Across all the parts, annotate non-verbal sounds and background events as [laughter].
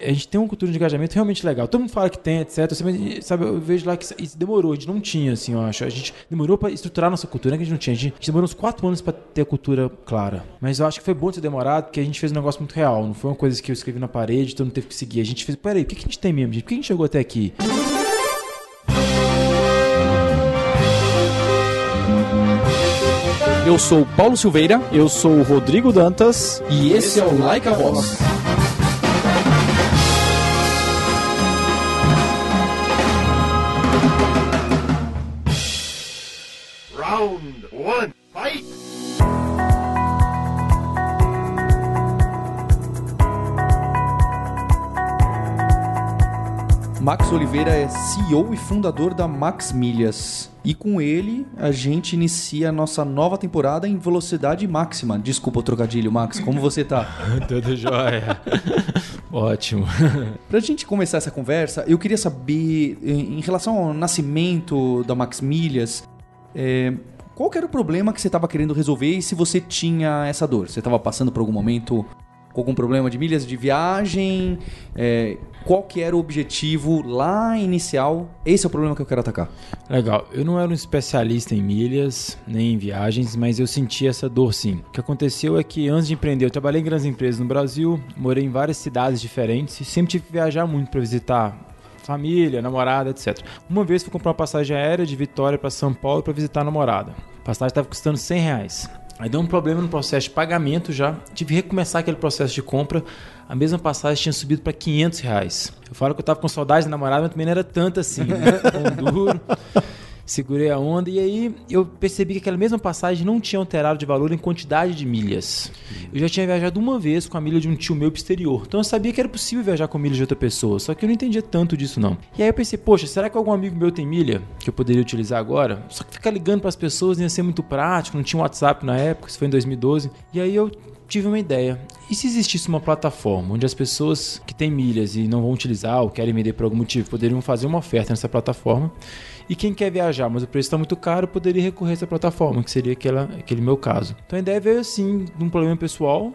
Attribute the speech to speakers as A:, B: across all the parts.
A: a gente tem uma cultura de engajamento realmente legal. Todo mundo fala que tem, etc. Você, sabe, eu vejo lá que isso demorou, a gente não tinha, assim, eu acho. A gente demorou para estruturar nossa cultura, não é que a gente não tinha. A gente, a gente demorou uns quatro anos para ter a cultura clara. Mas eu acho que foi bom ter demorado, porque a gente fez um negócio muito real. Não foi uma coisa que eu escrevi na parede, todo mundo teve que seguir. A gente fez, peraí, o que a gente tem mesmo, gente? Por que a gente chegou até aqui?
B: Eu sou o Paulo Silveira, eu sou o Rodrigo Dantas
C: e esse é o Like a Voz.
D: Round one, fight!
B: Max Oliveira é CEO e fundador da Max Milhas. E com ele, a gente inicia a nossa nova temporada em velocidade máxima. Desculpa o trocadilho, Max. Como você tá? [laughs]
A: Tudo jóia. [laughs] Ótimo. [laughs]
B: Pra gente começar essa conversa, eu queria saber, em relação ao nascimento da Max Milhas, é, qual era o problema que você estava querendo resolver e se você tinha essa dor? Você estava passando por algum momento com algum problema de milhas de viagem? É, qual que era o objetivo lá inicial? Esse é o problema que eu quero atacar.
A: Legal. Eu não era um especialista em milhas, nem em viagens, mas eu senti essa dor sim. O que aconteceu é que antes de empreender, eu trabalhei em grandes empresas no Brasil, morei em várias cidades diferentes e sempre tive que viajar muito para visitar família, namorada, etc. Uma vez fui comprar uma passagem aérea de Vitória para São Paulo para visitar a namorada. A passagem estava custando 100 reais. Aí deu um problema no processo de pagamento já. Tive que recomeçar aquele processo de compra. A mesma passagem tinha subido para 500 reais. Eu falo que eu estava com saudade da namorada, mas também não era tanto assim, né? Tão duro segurei a onda e aí eu percebi que aquela mesma passagem não tinha alterado de valor em quantidade de milhas. Eu já tinha viajado uma vez com a milha de um tio meu exterior, então eu sabia que era possível viajar com milhas de outra pessoa, só que eu não entendia tanto disso não. E aí eu pensei, poxa, será que algum amigo meu tem milha que eu poderia utilizar agora? Só que ficar ligando para as pessoas ia ser muito prático, não tinha WhatsApp na época, isso foi em 2012. E aí eu tive uma ideia. E se existisse uma plataforma onde as pessoas que têm milhas e não vão utilizar ou querem vender por algum motivo poderiam fazer uma oferta nessa plataforma e quem quer viajar, mas o preço está muito caro, poderia recorrer a essa plataforma, que seria aquela, aquele meu caso. Então a ideia veio assim, de um problema pessoal.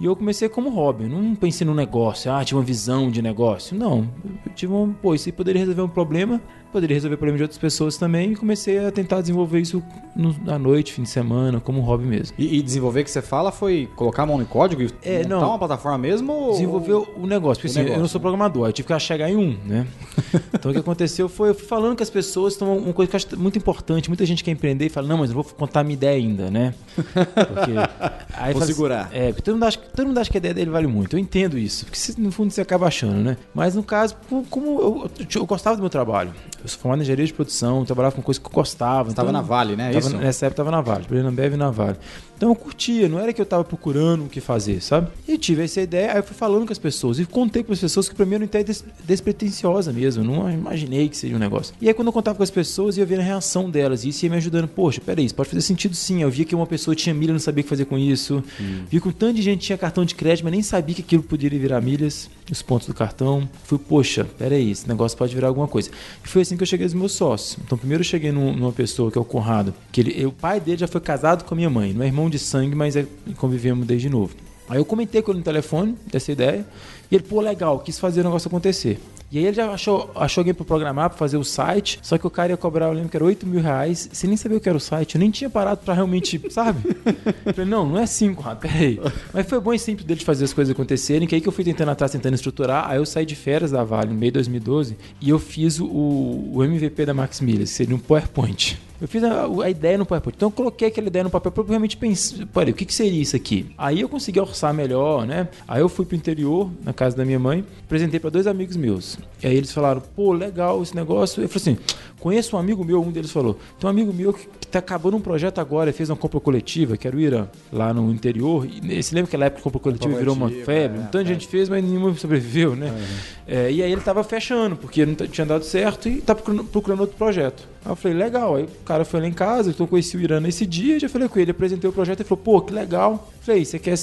A: E eu comecei como hobby, não pensei no negócio, ah, tinha uma visão de negócio. Não, eu tive um, pô, isso aí poderia resolver um problema, poderia resolver problemas de outras pessoas também e comecei a tentar desenvolver isso no, à noite, fim de semana, como um hobby mesmo.
B: E, e, desenvolver que você fala foi colocar a mão no código e
A: é, montar não,
B: uma plataforma mesmo? Ou...
A: Desenvolver o negócio, porque o assim, negócio, eu não sou programador, eu tive que chegar em um, né? [laughs] então o que aconteceu foi, eu fui falando com as pessoas, então uma coisa que eu acho muito importante, muita gente quer empreender e fala, não, mas eu vou contar a minha ideia ainda, né?
B: Porque, [laughs] aí vou faz, segurar.
A: É, porque todo mundo, acha, todo mundo acha que a ideia dele vale muito, eu entendo isso, porque no fundo você acaba achando, né? Mas no caso, como eu, eu, eu gostava do meu trabalho, eu sou formado em engenharia de produção, trabalhava com coisa que eu gostava.
B: Estava então, na Vale, né?
A: Tava, nessa época estava na Vale, na Bev e na Vale. Então eu curtia, não era que eu estava procurando o que fazer, sabe? E tive essa ideia, aí eu fui falando com as pessoas e contei para as pessoas que para mim era uma ideia des despretensiosa mesmo, eu não imaginei que seria um negócio. E aí quando eu contava com as pessoas, ia ver a reação delas e isso ia me ajudando. Poxa, peraí, isso pode fazer sentido sim. Eu via que uma pessoa tinha milha e não sabia o que fazer com isso. Hum. Vi que um tanto de gente tinha cartão de crédito, mas nem sabia que aquilo poderia virar milhas, os pontos do cartão. Fui, poxa, peraí, esse negócio pode virar alguma coisa. E foi assim que eu cheguei aos meus sócios. Então primeiro eu cheguei num, numa pessoa que é o Conrado, que ele, o pai dele já foi casado com a minha mãe, não é irmão de sangue, mas é, convivemos desde novo. Aí eu comentei com ele no telefone dessa ideia, e ele, pô, legal, quis fazer o negócio acontecer. E aí ele já achou, achou alguém para programar, para fazer o site, só que o cara ia cobrar, eu lembro que era 8 mil reais, você nem sabia o que era o site, eu nem tinha parado para realmente, [laughs] sabe? Eu falei, não, não é 5, ah, peraí. Mas foi bom e simples dele fazer as coisas acontecerem, que aí que eu fui tentando atrás, tentando estruturar, aí eu saí de férias da Vale no meio de 2012 e eu fiz o, o MVP da Max Milhas, seria um PowerPoint. Eu fiz a, a, ideia no PowerPoint. Então eu coloquei aquela ideia no papel para realmente pensar, o que, que seria isso aqui? Aí eu consegui orçar melhor, né? Aí eu fui pro interior, na casa da minha mãe, apresentei para dois amigos meus. E aí eles falaram, pô, legal esse negócio. Eu falei assim, conheço um amigo meu, um deles falou, tem um amigo meu que, que tá acabando um projeto agora, fez uma compra coletiva, que era o Irã, lá no interior. E você lembra que aquela época a compra coletiva virou uma febre? É, um tanto de é. gente fez, mas nenhuma sobreviveu, né? Uhum. É, e aí ele tava fechando, porque não tinha dado certo e tá procurando, procurando outro projeto. Aí eu falei, legal. Aí o cara foi lá em casa, então eu conheci o Irã nesse dia, já falei com ele, apresentei o projeto e falou, pô, que legal. Falei, você quer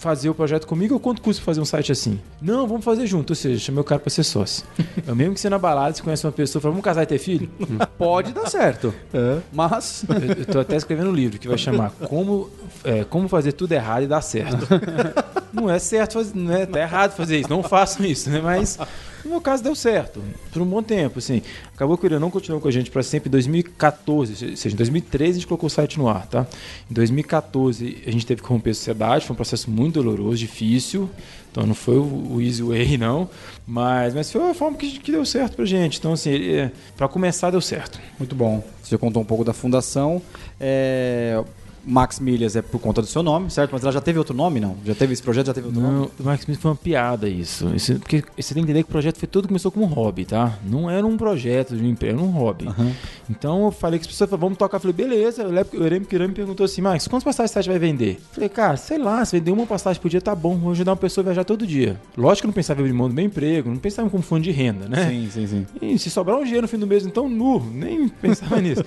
A: fazer o projeto comigo ou quanto custa fazer um site assim? Não, vamos fazer junto. Ou seja, chamei o cara para ser sócio. [laughs] Eu mesmo que você na balada, você conhece uma pessoa, fala, vamos casar e ter filho? [laughs]
B: Pode dar certo. É. Mas.
A: Eu, eu tô até escrevendo um livro que vai chamar Como, é, Como Fazer Tudo Errado e Dar Certo. [laughs] Não é certo, fazer, não é, tá errado fazer isso, não façam isso, né? Mas no meu caso deu certo, por um bom tempo, assim. Acabou que o Irã não continuou com a gente para sempre em 2014, ou seja, em 2013 a gente colocou o site no ar, tá? Em 2014 a gente teve que romper a sociedade, foi um processo muito doloroso, difícil, então não foi o, easy way, não, mas, mas foi a forma que, que deu certo pra gente. Então, assim, é, para começar deu certo.
E: Muito bom. Você contou um pouco da fundação. É, Max Milhas é por conta do seu nome, certo? Mas ela já teve outro nome, não? Já teve esse projeto, já teve outro nome?
A: Não, o Max Milhas foi uma piada isso. Porque você tem que entender que o projeto foi todo começou como um hobby, tá? Não era um projeto de uma empresa, era um hobby.
E: Aham.
A: Então eu falei que as pessoas falaram, vamos tocar. Eu falei, beleza. O Irã Irã me perguntou assim, Max, quantas passagens você vai vender? Eu falei, cara, sei lá, se vender uma passagem por dia tá bom, vou ajudar uma pessoa a viajar todo dia. Lógico que eu não pensava em abrir mão do meu emprego, não pensava como fundo de renda, né?
E: Sim, sim, sim.
A: E se sobrar um dinheiro no fim do mês, então nu, nem [laughs] pensava nisso.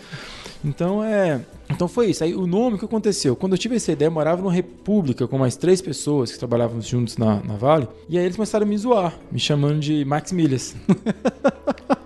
A: Então é. Então foi isso. Aí o nome que aconteceu. Quando eu tive essa ideia, eu morava numa república com mais três pessoas que trabalhávamos juntos na, na Vale. E aí eles começaram a me zoar, me chamando de Max Milhas. [laughs]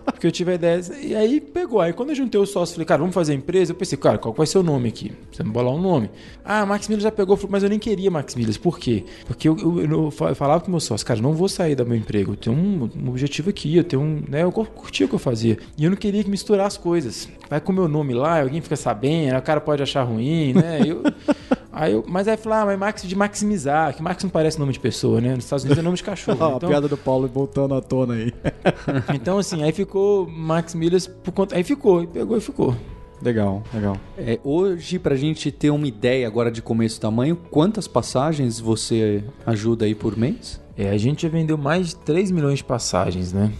A: Porque eu tive a ideia. E aí pegou. Aí quando eu juntei os sócios, falei, cara, vamos fazer a empresa. Eu pensei, cara, qual vai ser o nome aqui? Precisa bolar um nome. Ah, Max Milhas já pegou, mas eu nem queria Max Milhas. Por quê? Porque eu, eu, eu fa- eu falava com meus sócios, cara, não vou sair do meu emprego. Eu tenho um, um objetivo aqui, eu tenho um. Né, eu curtia o que eu fazia. E eu não queria que misturar as coisas. Vai com o meu nome lá, alguém fica sabendo, o cara pode achar ruim, né? Eu. [laughs] Aí eu, mas aí falei, ah, mas Max de maximizar, que Max não parece nome de pessoa, né? Nos Estados Unidos é nome de cachorro. [laughs]
E: Ó,
A: então,
E: a piada do Paulo voltando à tona aí. [laughs]
A: então, assim, aí ficou Max Milhas por conta. Aí ficou, e pegou e ficou.
E: legal, legal.
B: É, hoje, pra gente ter uma ideia agora de começo tamanho, quantas passagens você ajuda aí por mês?
A: É, a gente já vendeu mais de 3 milhões de passagens, né?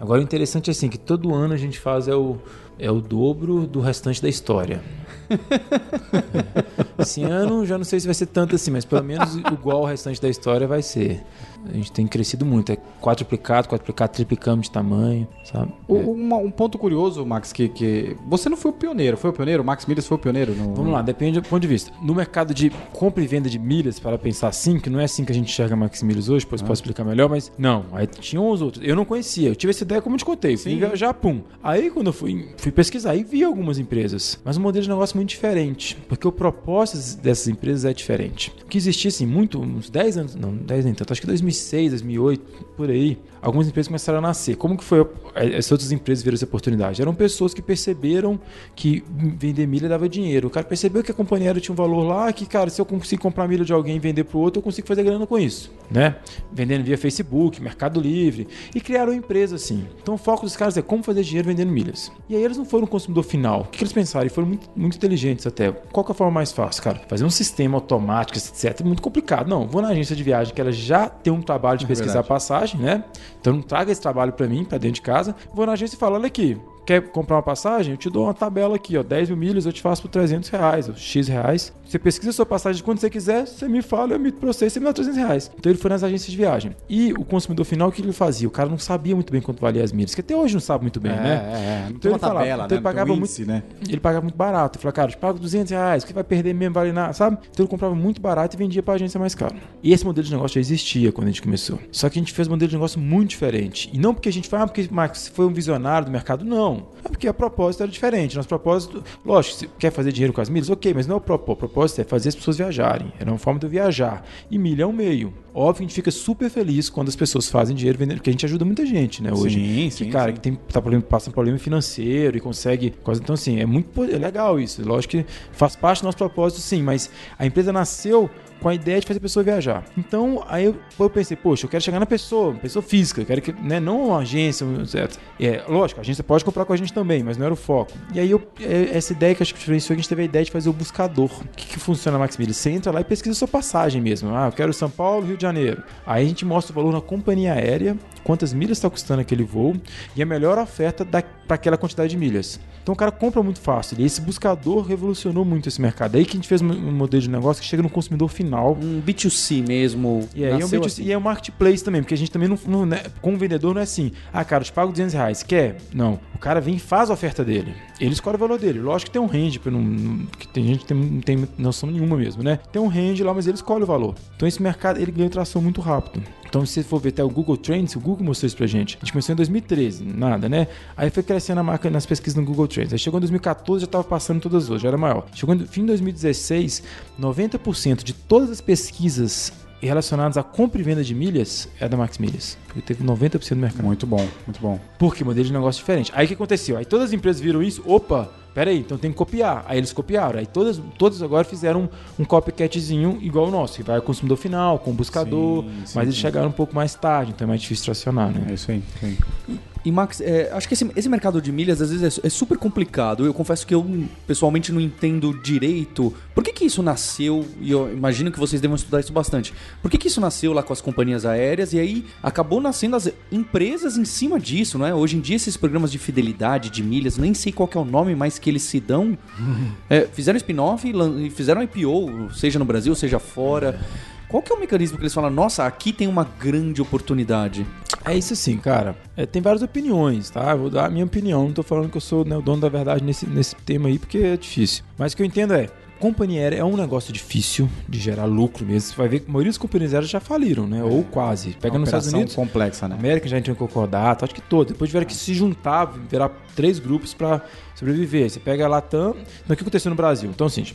A: Agora o interessante é assim, que todo ano a gente faz é o, é o dobro do restante da história. [laughs] Esse ano já não sei se vai ser tanto assim, mas pelo menos igual ao restante da história vai ser. A gente tem crescido muito, é quadruplicado, quadruplicado, triplicamos de tamanho, sabe?
E: O-
A: É.
E: uma- um ponto curioso, Max, que, que. Você não foi o pioneiro, foi o pioneiro? O Max Milhas foi o pioneiro? No...
A: Vamos lá, depende do ponto de vista. No mercado de compra e venda de milhas, para pensar assim, que não é assim que a gente enxerga Max Milhas hoje, depois posso explicar melhor, mas não, aí tinham os outros. Eu não conhecia, eu tive essa ideia como eu te contei, fui
E: Sim.
A: viajar, pum. Aí quando eu fui, fui pesquisar e vi algumas empresas, mas o modelo de negócio é muito diferente, porque o propósito dessas empresas é diferente. O que existia assim, muito, uns 10 anos, não, 10 nem tanto, acho que 2006, 2008, por aí, algumas empresas começaram a nascer. Como que foi a- essas outras empresas viram essa oportunidade? Eram pessoas que perceberam que vender milha dava dinheiro. O cara percebeu que a companhia tinha um valor lá, que, cara, se eu consigo comprar milha de alguém e vender pro outro, eu consigo fazer grana com isso, né? Vendendo via Facebook, Mercado Livre, e criaram empresa assim. Então o foco dos caras é como fazer dinheiro vendendo milhas. E aí eles não foram consumidor final. O que, que eles pensaram? E foram muito, muito inteligentes até. Qual que é a forma mais fácil, cara? Fazer um sistema automático, etc. É muito complicado. Não, vou na agência de viagem que ela já tem um trabalho de pesquisar
E: verdade.
A: passagem, né? Então não traga esse trabalho para mim, para dentro de casa. Vou na agência e falo, olha aqui, quer comprar uma passagem? Eu te dou uma tabela aqui, ó, 10 mil milhas eu te faço por 300 reais, ou X reais. Você pesquisa a sua passagem quando você quiser, você me fala, eu emito pra você, me dá 300 reais. Então ele foi nas agências de viagem. E o consumidor final, o que ele fazia? O cara não sabia muito bem quanto valia as milhas, que até hoje não sabe muito bem,
E: É,
A: né?
E: é, é. Não
A: Então ele falava,
E: tabela,
A: então
E: né?
A: ele pagava
E: tem um
A: muito-
E: né?
A: Ele pagava muito barato. Ele falou, cara, eu te pago 200 reais, o que vai perder mesmo vale nada, sabe? Então ele comprava muito barato e vendia pra agência mais caro. E esse modelo de negócio já existia quando a gente começou. Só que a gente fez um modelo de negócio muito diferente. E não porque a gente foi, ah, porque Max foi um visionário do mercado, não. É porque a proposta era diferente. Nosso propósito, lógico, você quer fazer dinheiro com as milhas? Ok, mas não é o propósito. O propósito é fazer as pessoas viajarem. Era uma forma de eu viajar. E milha é um meio. Óbvio que a gente fica super feliz quando as pessoas fazem dinheiro vendendo, porque a gente ajuda muita gente, né, hoje.
E: Sim,
A: que,
E: sim,
A: cara,
E: sim.
A: que tem, tá problema, passa um problema financeiro e consegue. coisa- Então, assim, é muito é legal isso. Lógico que faz parte do nosso propósito, sim, mas a empresa nasceu com a ideia de fazer a pessoa viajar. Então, aí eu, eu pensei, poxa, eu quero chegar na pessoa, pessoa física, eu quero que, né, não uma agência, certo? É, lógico, a agência pode comprar com a gente também, mas não era o foco. E aí, eu, é, essa ideia que acho que diferenciou, a gente teve a ideia de fazer o buscador. O que, que funciona, Max Milha? Você entra lá e pesquisa a sua passagem mesmo. Ah, eu quero São Paulo, Rio Janeiro. Aí a gente mostra o valor na companhia aérea, quantas milhas está custando aquele voo e a melhor oferta para aquela quantidade de milhas. Então o cara compra muito fácil. E esse buscador revolucionou muito esse mercado. Aí que a gente fez um modelo de negócio que chega no consumidor final.
B: Um B2C mesmo.
A: E aí é um,
B: nasceu
A: B2C
B: assim.
A: e é um marketplace também, porque a gente também não, não né, com o vendedor não é assim, ah, cara, eu te pago 200 reais, quer? Não. O cara vem e faz a oferta dele. Ele escolhe o valor dele. Lógico que tem um range, porque não, não- que tem gente que tem- não tem noção nenhuma mesmo, né? Tem um range lá, mas ele escolhe o valor. Então esse mercado, ele ganha tração muito rápido. Então, se você for ver até o Google Trends, o Google mostrou isso pra gente. A gente começou em 2013, nada, né? Aí foi crescendo a marca nas pesquisas no Google Trends. Aí chegou em 2014, já estava passando todas as outras, já era maior. Chegou no fim de 2016, 90% de todas as pesquisas relacionados à compra e venda de milhas é da Max Milhas. Porque teve 90% do mercado.
E: Muito bom, muito bom.
A: Porque modelo de negócio diferente. Aí o que aconteceu? Aí todas as empresas viram isso, opa, peraí, então tem que copiar. Aí eles copiaram. Aí todas, todas agora fizeram um, um copycatzinho igual o nosso, que vai ao consumidor final, com o buscador,
E: Sim, sim,
A: mas eles
E: sim.
A: chegaram um pouco mais tarde, então é mais difícil tracionar, né?
E: É isso aí. isso aí.
B: E Max, é, acho que esse, esse mercado de milhas às vezes é, é super complicado. Eu confesso que eu pessoalmente não entendo direito. Por que que isso nasceu? E eu imagino que vocês devam estudar isso bastante. Por que que isso nasceu lá com as companhias aéreas e aí acabou nascendo as empresas em cima disso, não é? Hoje em dia esses programas de fidelidade, de milhas, nem sei qual é o nome mais que eles se dão. [laughs] É, fizeram spin-off e e fizeram IPO, seja no Brasil, seja fora. Qual que é o mecanismo que eles falam? Nossa, aqui tem uma grande oportunidade.
A: É isso sim, cara. É, tem várias opiniões, tá? Eu vou dar a minha opinião. Não tô falando que eu sou né, o dono da verdade nesse, nesse tema aí, porque é difícil. Mas o que eu entendo é. Companhia aérea é um negócio difícil de gerar lucro mesmo. Você vai ver que a maioria das companhias aéreas já faliram, né? Ou quase. Pega
E: Uma
A: nos Estados Unidos,
E: complexa, né?
A: a América já entrou em concordato, acho que todos. Depois tiveram que se juntar, virar três grupos para sobreviver. Você pega a Latam, então o que aconteceu no Brasil? Então, assim,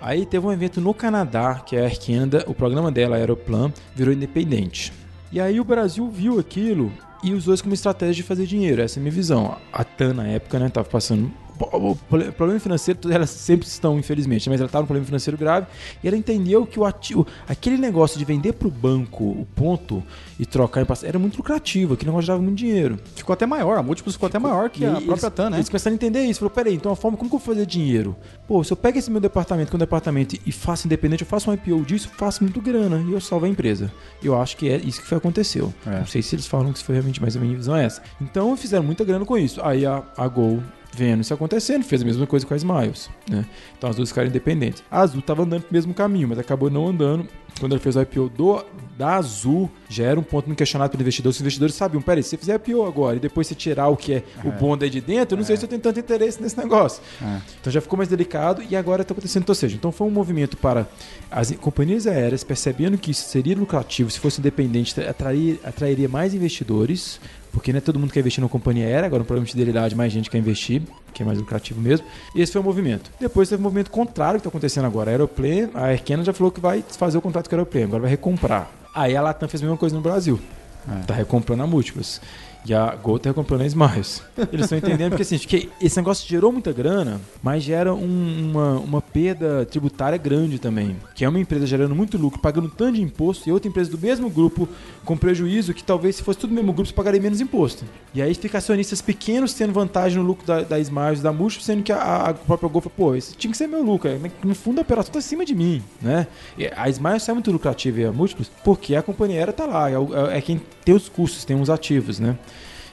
A: aí teve um evento no Canadá, que é a Air Canada, o programa dela, Aeroplan, virou independente. E aí o Brasil viu aquilo e usou isso como estratégia de fazer dinheiro. Essa é a minha visão. A TAN, na época, né, tava passando... O problema financeiro, elas sempre estão, infelizmente, mas ela estava num problema financeiro grave e ela entendeu que o ativo, aquele negócio de vender para o banco o ponto e trocar em passagem era muito lucrativo, aquele negócio dava muito dinheiro.
E: Ficou até maior, a múltiplos ficou até maior que a própria
A: eles,
E: TAN, né?
A: Eles começaram a entender isso. Falou, peraí, então a forma como que eu vou fazer dinheiro? Pô, se eu pego esse meu departamento, que é um departamento, e faço independente, eu faço um IPO disso, faço muito grana e eu salvo a empresa. Eu acho que é isso que foi aconteceu.
E: É.
A: Não sei se eles falam que isso foi realmente, mas a minha visão é essa. Então fizeram muita grana com isso. Aí a, a Gol vendo isso acontecendo, fez a mesma coisa com a Smiles, né? Então as duas ficaram independentes. A Azul estava andando pro mesmo caminho, mas acabou não andando. Quando ele fez o IPO do, da Azul, já era um ponto muito questionado pelo investidor. Os investidores sabiam, peraí, se você fizer IPO agora e depois você tirar o que é, o bonde aí de dentro, eu não sei se eu tenho tanto interesse nesse negócio.
E: É.
A: Então já ficou mais delicado e agora está acontecendo. Ou seja, então foi um movimento para as companhias aéreas percebendo que isso seria lucrativo se fosse independente, atrair, atrairia mais investidores, porque não é todo mundo quer investir numa companhia aérea, agora no programa de fidelidade mais gente quer investir, que é mais lucrativo mesmo. E esse foi o movimento. Depois teve um movimento contrário que está acontecendo agora. A Aeroplane, a Air Canada já falou que vai fazer o contrato com a Aeroplane, agora vai recomprar. Aí a Latam fez a mesma coisa no Brasil.
E: É.
A: Tá recomprando a múltiplos. E a Gol tá recomprando a Smiles. [laughs] Eles estão entendendo porque assim, que esse negócio gerou muita grana, mas gera um- uma, uma perda tributária grande também. Que é uma empresa gerando muito lucro, pagando tanto de imposto, e outra empresa do mesmo grupo com prejuízo que talvez se fosse tudo do mesmo grupo, você pagaria menos imposto. E aí fica acionistas pequenos tendo vantagem no lucro da, da Smiles, da Múltiplos, sendo que a, a própria Gol fala, pô, esse tinha que ser meu lucro. é, No fundo, a operação tá acima de mim, né? E a é muito lucrativa e a Múltiplos, porque a companhia aérea tá lá, é, o- é quem tem os custos, tem os ativos, né?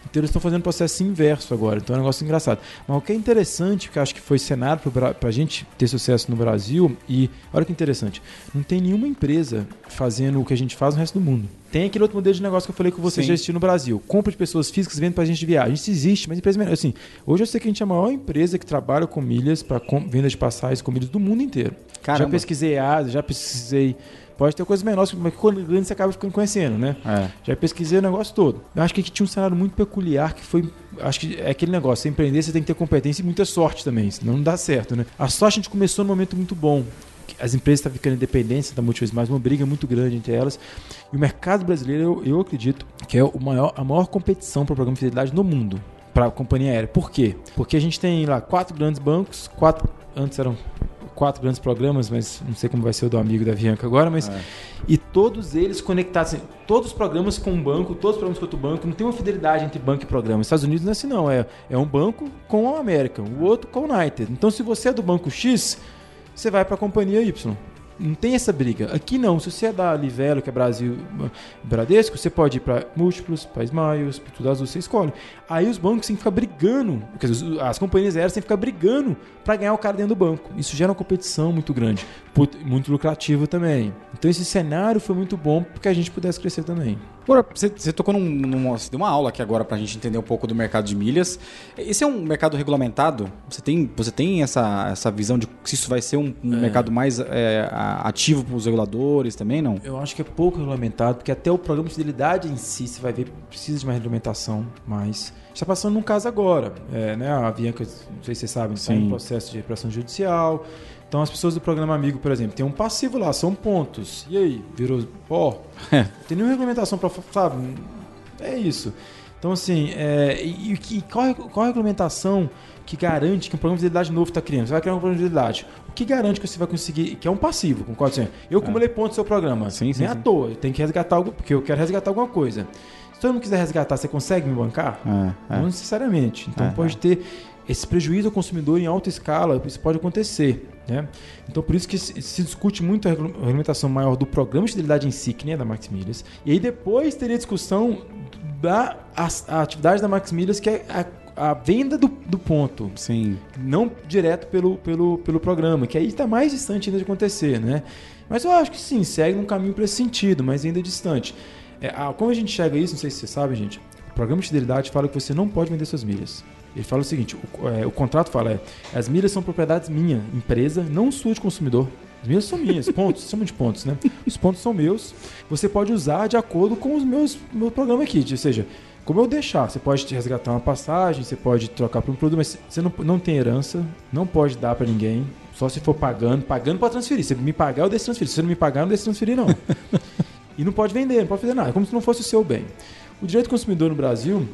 A: Então eles estão fazendo o processo inverso agora. Então é um negócio engraçado. Mas o que é interessante, que acho que foi cenário para a gente ter sucesso no Brasil, e olha que interessante, não tem nenhuma empresa fazendo o que a gente faz no resto do mundo. Tem aquele outro modelo de negócio que eu falei que você
E: Sim.
A: já assistiu no Brasil. Compra de pessoas físicas vende para gente de viagem. Isso existe, mas empresa menor. Assim, hoje eu sei que a gente é a maior empresa que trabalha com milhas para venda de passagens com milhas do mundo inteiro.
E: Caramba.
A: Já pesquisei ASA, já pesquisei. Pode ter coisas menores, mas quando grande você acaba ficando conhecendo, né?
E: É.
A: Já pesquisei o negócio todo. Eu acho que aqui tinha um cenário muito peculiar que foi. Acho que é aquele negócio: você empreender, você tem que ter competência e muita sorte também, senão não dá certo, né? A sorte a gente começou num momento muito bom. As empresas estão ficando independentes da Multivis mais, uma briga muito grande entre elas. E o mercado brasileiro, eu, eu acredito, que é o maior, a maior competição para o programa de fidelidade no mundo, para a companhia aérea. Por quê? Porque a gente tem lá quatro grandes bancos, quatro. Antes eram quatro grandes programas, mas não sei como vai ser o do amigo da Bianca agora, mas
E: É.
A: e todos eles conectados, assim, todos os programas com um banco, todos os programas com outro banco, não tem uma fidelidade entre banco e programa. Nos Estados Unidos não é assim não, é, é um banco com a American, o outro com a United. Então se você é do banco X, você vai para a companhia Y. Não tem essa briga. Aqui não. Se você é da Livelo, que é Brasil Bradesco, você pode ir para múltiplos, para Smiles, para tudo azul, você escolhe. Aí os bancos têm que ficar brigando, dizer, as companhias aéreas têm que ficar brigando para ganhar o cara dentro do banco. Isso gera uma competição muito grande, muito lucrativo também. Então esse cenário foi muito bom porque a gente pudesse crescer também.
E: Agora, você, você tocou num, numa, você deu uma aula aqui agora pra gente entender um pouco do mercado de milhas. Esse é um mercado regulamentado? Você tem, você tem essa, essa visão de se isso vai ser um, um mercado mais é, a- ativo para os reguladores também, não?
A: Eu acho que é pouco regulamentado, porque até o programa de fidelidade em si, você vai ver, precisa de uma regulamentação, mas está passando num caso agora. É, né, a Bianca, não sei se vocês sabem, está em processo de recuperação judicial. Então as pessoas do programa Amigo, por exemplo, tem um passivo lá, são pontos. E aí, virou pó? [laughs]
E: É.
A: Não tem nenhuma regulamentação para, sabe? É isso. Então assim, é, e, e qual, é- qual a regulamentação que garante que um programa de fidelidade novo está criando? Você vai criar um programa de fidelidade. O que garante que você vai conseguir, que é um passivo, concorda? Assim, eu acumulei pontos no seu programa.
E: Sim, sim,
A: Nem à
E: sim.
A: toa, eu tenho que resgatar algo, porque eu quero resgatar alguma coisa. Se todo mundo quiser resgatar, você consegue me bancar?
E: É, é.
A: Não necessariamente. Então
E: É,
A: pode ter esse prejuízo ao consumidor em alta escala, isso pode acontecer. Né? Então por isso que se, discute muito a regula- a regulamentação maior do programa de fidelidade em si, que nem é da Max Milhas. E aí depois teria discussão da as- a, atividade da Max Milhas, que é a, a venda do, do ponto
E: Sim.
A: não direto pelo, pelo, pelo programa, que aí está mais distante ainda de acontecer, né? Mas eu acho que sim, segue um caminho para esse sentido, mas ainda distante. É, a- como a gente chega a isso, não sei se você sabe, gente, o programa de fidelidade fala que você não pode vender suas milhas. Ele fala o seguinte, o, é, o contrato fala, é, as milhas são propriedades minha, empresa, não sua de consumidor. As milhas são minhas, [laughs] pontos, chamam de pontos, né? Os pontos são meus, você pode usar de acordo com os meus meu programa aqui, ou seja, como eu deixar, você pode te resgatar uma passagem, você pode trocar por um produto, mas você não, não tem herança, não pode dar para ninguém, só se for pagando, pagando para transferir. Se me pagar, eu deixo transferir. Se você não me pagar, eu não deixo transferir, não. [laughs] e não pode vender, não pode fazer nada, é como se não fosse o seu bem. O direito do consumidor no Brasil,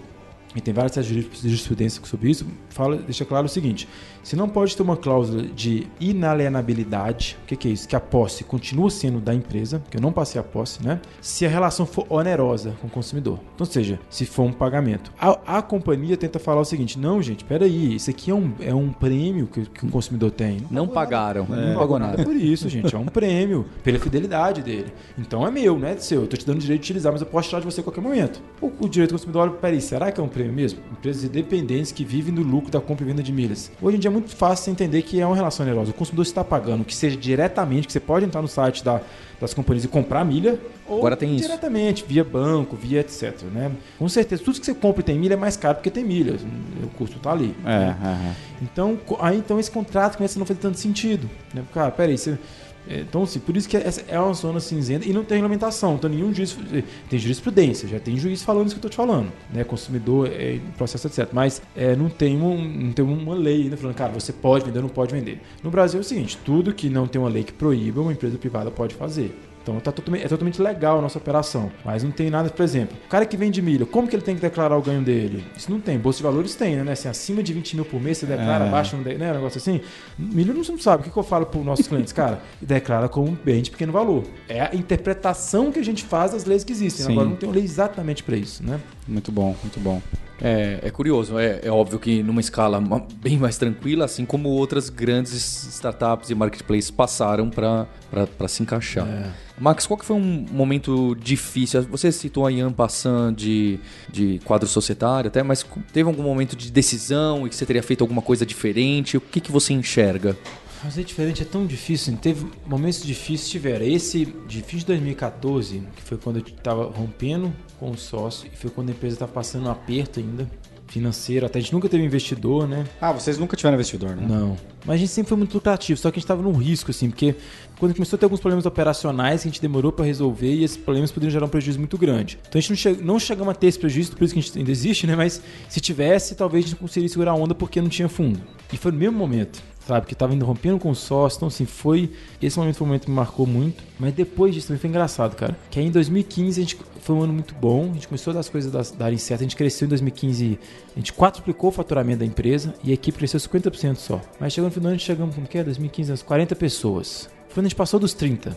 A: e tem várias teses de jurisprudência sobre isso, fala, deixa claro o seguinte: se não pode ter uma cláusula de inalienabilidade, o que, que é isso? Que a posse continua sendo da empresa, que eu não passei a posse, né? Se a relação for onerosa com o consumidor. Então, ou seja, se for um pagamento. A, a companhia tenta falar o seguinte: não, gente, peraí, isso aqui é um, é um prêmio que, que o consumidor tem.
B: Não pagaram,
A: Não
B: não pagou nada.
A: por isso, gente. É um prêmio pela fidelidade dele. Então é meu, não é seu. Eu tô te dando o direito de utilizar, mas eu posso tirar de você a qualquer momento. O, o direito do consumidor olha, peraí, será que é um prêmio mesmo? Empresas independentes que vivem do lucro da compra e venda de milhas. Hoje em dia é muito fácil entender que é uma relação onerosa. O consumidor está pagando, que seja diretamente, que você pode entrar no site da, das companhias e comprar milha, ou
B: Agora tem isso.
A: diretamente, via banco, via etc. Né? Com certeza, tudo que você compra e tem milha é mais caro porque tem milhas. O custo está ali.
E: É,
A: né?
E: é, é.
A: Então, aí então esse contrato começa a não fazer tanto sentido. Né? Cara, peraí, você. É, Então, assim, por isso que é uma zona cinzenta e não tem regulamentação. Então, nenhum juiz. Tem jurisprudência, já tem juiz falando isso que eu estou te falando, né? Consumidor, é, processo, etc. Mas é, não, tem um, não tem uma lei ainda falando, cara, você pode vender ou não pode vender. No Brasil é o seguinte: tudo que não tem uma lei que proíba, uma empresa privada pode fazer. Então tá totalmente, é totalmente legal a nossa operação. Mas não tem nada, por exemplo, o cara que vende milha, como que ele tem que declarar o ganho dele? Isso não tem. Bolsa de valores tem, né? Assim, acima de 20 mil por mês, você declara,
E: É.
A: abaixo, de- né? Um negócio assim. Milha não, sabe. O que, que eu falo para os nossos clientes? Cara, [laughs] declara como um bem de pequeno valor. É a interpretação que a gente faz das leis que existem.
E: Sim.
A: Agora não tem uma lei exatamente para isso, né?
E: Muito bom, muito bom.
B: É, é curioso, é, é óbvio que numa escala bem mais tranquila, assim como outras grandes startups e marketplaces passaram para se encaixar. Max, qual que foi um momento difícil? Você citou a Ian Passan de, de quadro societário até, mas teve algum momento de decisão e que você teria feito alguma coisa diferente? O que, que você enxerga?
A: Fazer diferente é tão difícil. Teve momentos difíceis, tiveram. Esse de fim de 2014, que foi quando eu estava rompendo com o sócio, e foi quando a empresa estava passando um aperto ainda financeiro. Até a gente nunca teve investidor, né?
E: Ah, vocês nunca tiveram investidor, né?
A: Não. Mas a gente sempre foi muito lucrativo, só que a gente estava num risco, assim, porque quando começou a ter alguns problemas operacionais que a gente demorou para resolver e esses problemas poderiam gerar um prejuízo muito grande. Então a gente não, che não chegamos a ter esse prejuízo, por isso que a gente ainda existe, né? Mas se tivesse, talvez a gente conseguiria segurar a onda porque não tinha fundo. E foi no mesmo momento, sabe? Que tava indo rompendo com o sócio, então assim, foi. Esse momento foi um momento que me marcou muito. Mas depois disso também foi engraçado, cara. Que aí em 2015 a gente foi um ano muito bom, a gente começou a dar as coisas darem certo, a gente cresceu em 2015, a gente quadruplicou o faturamento da empresa e a equipe cresceu 50% só. Mas chegando no final a gente chegamos com o quê? 2015, umas 40 pessoas. Quando a gente passou dos 30.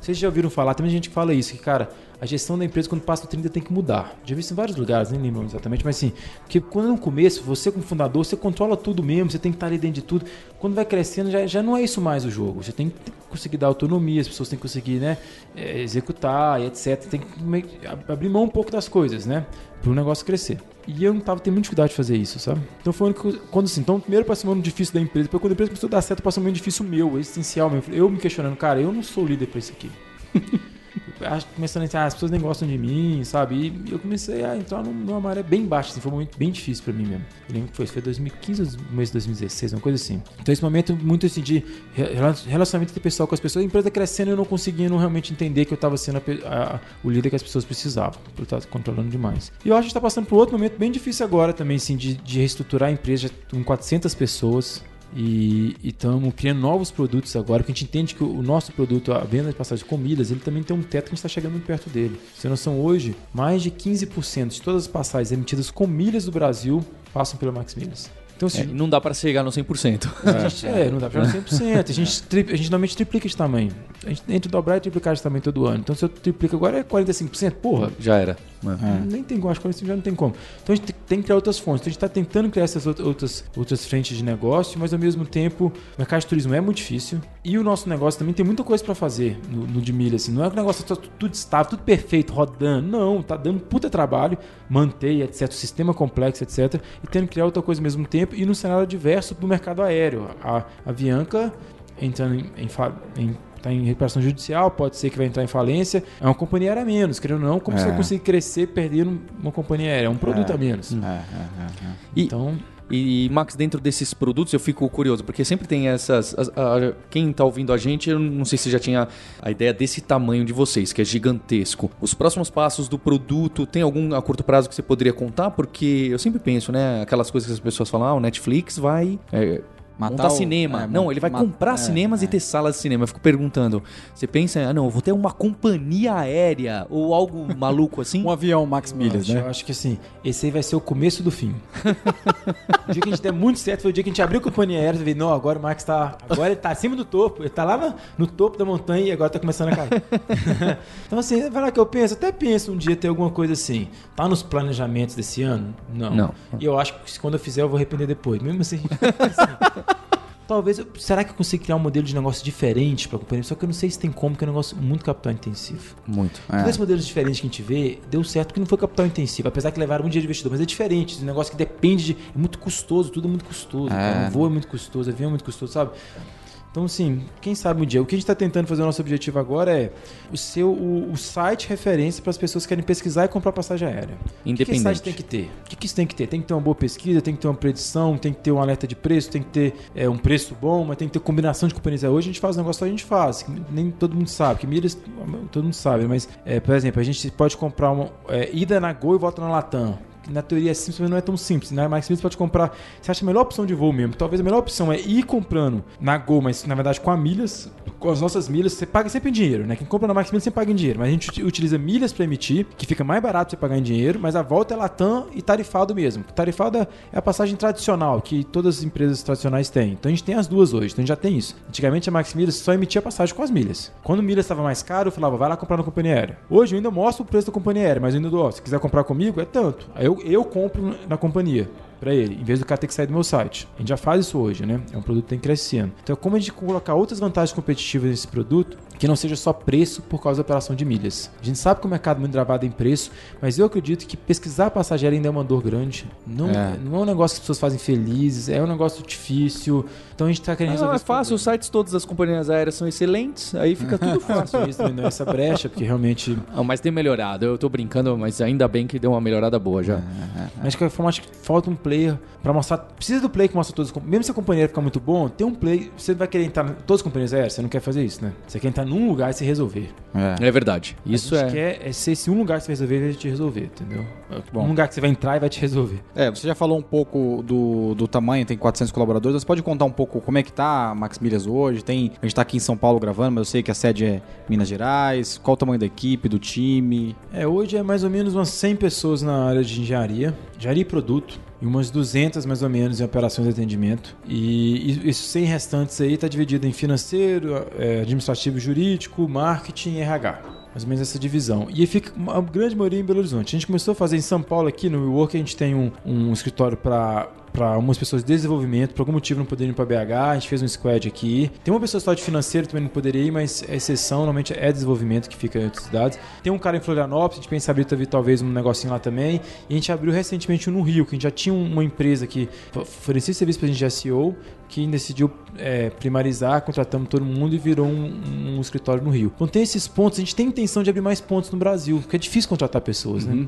A: Vocês já ouviram falar, tem gente que fala isso, que, cara, a gestão da empresa quando passa do 30 tem que mudar. Já vi isso em vários lugares, nem lembro exatamente, mas assim, porque quando no começo, você como fundador, você controla tudo mesmo, você tem que estar ali dentro de tudo. Quando vai crescendo, já, já não é isso mais o jogo. Você tem que conseguir dar autonomia, as pessoas têm que conseguir, né, eh, executar e etc. Tem que abrir mão um pouco das coisas, né, para o negócio crescer. E eu não tava tendo muita dificuldade de fazer isso, sabe? Então foi que, quando assim, então primeiro passou um ano difícil da empresa, depois quando a empresa começou a dar certo, passou um ano difícil meu, existencial meu. Eu me questionando, cara, eu não sou líder para isso aqui. Começando a dizer, ah, as pessoas nem gostam de mim, sabe? E eu comecei a entrar num- numa maré bem baixa, assim, foi um momento bem difícil pra mim mesmo. Eu lembro que foi, foi 2015 ou mês de 2016, uma coisa assim. Então esse momento muito assim de re- rela- relacionamento interpessoal com as pessoas, a empresa crescendo e eu não conseguindo realmente entender que eu tava sendo a a- o líder que as pessoas precisavam, por estar controlando demais. E eu acho que está passando por outro momento bem difícil agora também, assim, de, de reestruturar a empresa com 400 pessoas. E estamos criando novos produtos agora, porque a gente entende que o nosso produto, a venda de passagens com milhas, ele também tem um teto que a gente está chegando perto dele. Você tem noção, hoje, mais de 15% de todas as passagens emitidas com milhas do Brasil passam pela Max Milhas. Então,
B: É,
A: assim,
B: não dá pra chegar no 100%.
A: a gente, é, não dá pra chegar 100%. A gente, tri- a gente normalmente triplica de tamanho. A gente entre dobrar e triplicar de tamanho todo ano. Então, se eu triplico agora é 45%, porra,
B: Já era.
A: nem tem como, acho que 45% já não tem como. Então a gente tem- que criar outras fontes. Então a gente está tentando criar essas out- outras, outras frentes de negócio, mas ao mesmo tempo o mercado de turismo é muito difícil. E o nosso negócio também tem muita coisa para fazer no, no de milha. Assim. Não é que o negócio está tudo estável, tudo perfeito, rodando. Não, tá dando puta trabalho, manter, etc. O sistema complexo, etc. E tendo que criar outra coisa ao mesmo tempo e no cenário adverso do mercado aéreo. A, a Bianca entrando em, em, em tá em recuperação judicial, pode ser que vai entrar em falência. É uma companhia aérea a menos, querendo ou não, como você vai conseguir crescer perdendo uma companhia aérea? É um produto a menos.
E: É, é, é, é.
A: Então,
B: E, Max, dentro desses produtos eu fico curioso, porque sempre tem essas. as- a- quem tá ouvindo a gente, eu não sei se já tinha a ideia desse tamanho de vocês, que é gigantesco. Os próximos passos do produto, tem algum a curto prazo que você poderia contar? Porque eu sempre penso, né? Aquelas coisas que as pessoas falam, ah, o Netflix vai. é,
E: Matar
B: montar
E: o-
B: cinema.
E: é,
B: não, ele vai comprar
E: é,
B: cinemas
E: é.
B: e ter salas de cinema. Eu fico perguntando. Você pensa, ah, não, eu vou ter uma companhia aérea ou algo maluco [laughs] assim?
E: Um avião Max Milhas,
A: eu acho,
E: né?
A: eu acho que assim, esse aí vai ser o começo do fim. [laughs] o dia que a gente der muito certo foi o dia que a gente abriu a companhia aérea e não, agora o Max tá. Agora ele tá acima do topo, ele tá lá no, no topo da montanha e agora tá começando a cair. [laughs] então, assim, vai lá que eu penso, até penso um dia ter alguma coisa assim. Tá nos planejamentos desse ano? Não.
B: Não.
A: E eu acho que quando eu fizer, eu vou arrepender depois. Mesmo assim. assim, Talvez, eu- será que eu consigo criar um modelo de negócio diferente para a companhia? Só que eu não sei se tem como, porque é um negócio muito capital intensivo.
B: Muito.
E: É.
A: Todos esses modelos diferentes que a gente vê, deu certo porque não foi capital intensivo, apesar que levaram um dia de investidor, mas é diferente. É um negócio que depende de. É muito custoso, tudo é muito custoso. Um voo é muito custoso, avião é muito custoso, sabe? Então, assim, quem sabe um dia. O que a gente está tentando fazer, o nosso objetivo agora é o seu o, o site referência para as pessoas que querem pesquisar e comprar passagem aérea. O que, que
B: Independente.
A: site tem que ter? O que, que isso tem que ter? Tem que ter uma boa pesquisa, tem que ter uma predição, tem que ter um alerta de preço, tem que ter é, um preço bom, mas tem que ter combinação de companhias. Hoje a gente faz um negócio que a gente faz, que nem todo mundo sabe, que milhas todo mundo sabe, mas, é, por exemplo, a gente pode comprar uma é, ida na Gol e volta na Latam. Na teoria é simples, mas não é tão simples. Na Max Milhas você pode comprar. Você acha a melhor opção de voo mesmo? Talvez a melhor opção é ir comprando na Gol, mas na verdade com a milhas, com as nossas milhas, você paga sempre em dinheiro, né? Quem compra na Max Milhas sempre paga em dinheiro. Mas a gente uti- utiliza milhas para emitir, que fica mais barato você pagar em dinheiro, mas a volta é Latam e tarifado mesmo. Tarifado é é a passagem tradicional, que todas as empresas tradicionais têm. Então a gente tem as duas hoje, então a gente já tem isso. Antigamente a Max só emitia passagem com as milhas. Quando milhas estava mais caro, eu falava, vai lá comprar na companhia aérea. Hoje eu ainda mostro o preço da companhia aérea, mas eu ainda dou, se quiser comprar comigo, é tanto. Aí eu, eu compro na companhia para ele, em vez do cara ter que sair do meu site. A gente já faz isso hoje, né? É um produto que tem crescendo. Então, como a gente colocar outras vantagens competitivas nesse produto, que não seja só preço por causa da operação de milhas. A gente sabe que o mercado é muito travado em preço, mas eu acredito que pesquisar a passageira ainda é uma dor grande. Não é,
E: É.
A: não é um negócio que as pessoas fazem felizes, é um negócio difícil. Então a gente está querendo
B: Não,
A: resolver
B: é fácil, os sites todas das companhias aéreas são excelentes, aí fica tudo [laughs] fácil.
A: Isso também não é essa brecha, porque realmente
B: Ah, mas tem melhorado, eu tô brincando, mas ainda bem que deu uma melhorada boa já.
A: Mas de qualquer forma, acho que falta um player pra mostrar. Precisa do player que mostra as companhias. Mesmo se a companhia ficar muito bom, tem um player. Você vai querer entrar em todas as companhias aéreas? Você não quer fazer isso, né? Você quer entrar num lugar e se resolver.
E: É.
B: É verdade. Isso
A: a
B: é.
A: gente quer é ser esse um lugar que você vai resolver vai te resolver, entendeu?
E: Bom.
A: Um lugar que você vai entrar e vai te resolver.
E: É, você já falou um pouco do, do tamanho, tem 400 colaboradores. Você pode contar um pouco como é que tá a Max Milhas hoje? Tem, a gente tá aqui em São Paulo gravando, mas eu sei que a sede é Minas Gerais. Qual o tamanho da equipe, do time?
A: É, hoje é mais ou menos umas 100 pessoas na área de engenharia, engenharia e produto, e umas 200 mais ou menos em operações de atendimento. E isso 100 restantes aí está dividido em financeiro, é, administrativo e jurídico, marketing e RH. Mais ou menos essa divisão. E fica uma grande maioria em Belo Horizonte. A gente começou a fazer em São Paulo aqui no WeWork, a gente tem um, um escritório para para algumas pessoas de desenvolvimento, por algum motivo não poderiam ir para BH, a gente fez um squad aqui. Tem uma pessoa só de financeiro também não poderia ir, mas é exceção, normalmente é desenvolvimento que fica em outras cidades. Tem um cara em Florianópolis, a gente pensa em abrir talvez- um negocinho lá também. E a gente abriu recentemente um no Rio, que a gente já tinha uma empresa que f- oferecia serviço pra gente de SEO, que decidiu é, primarizar, contratamos todo mundo e virou um, um escritório no Rio. Então tem esses pontos, a gente tem intenção de abrir mais pontos no Brasil, porque é difícil contratar pessoas, né?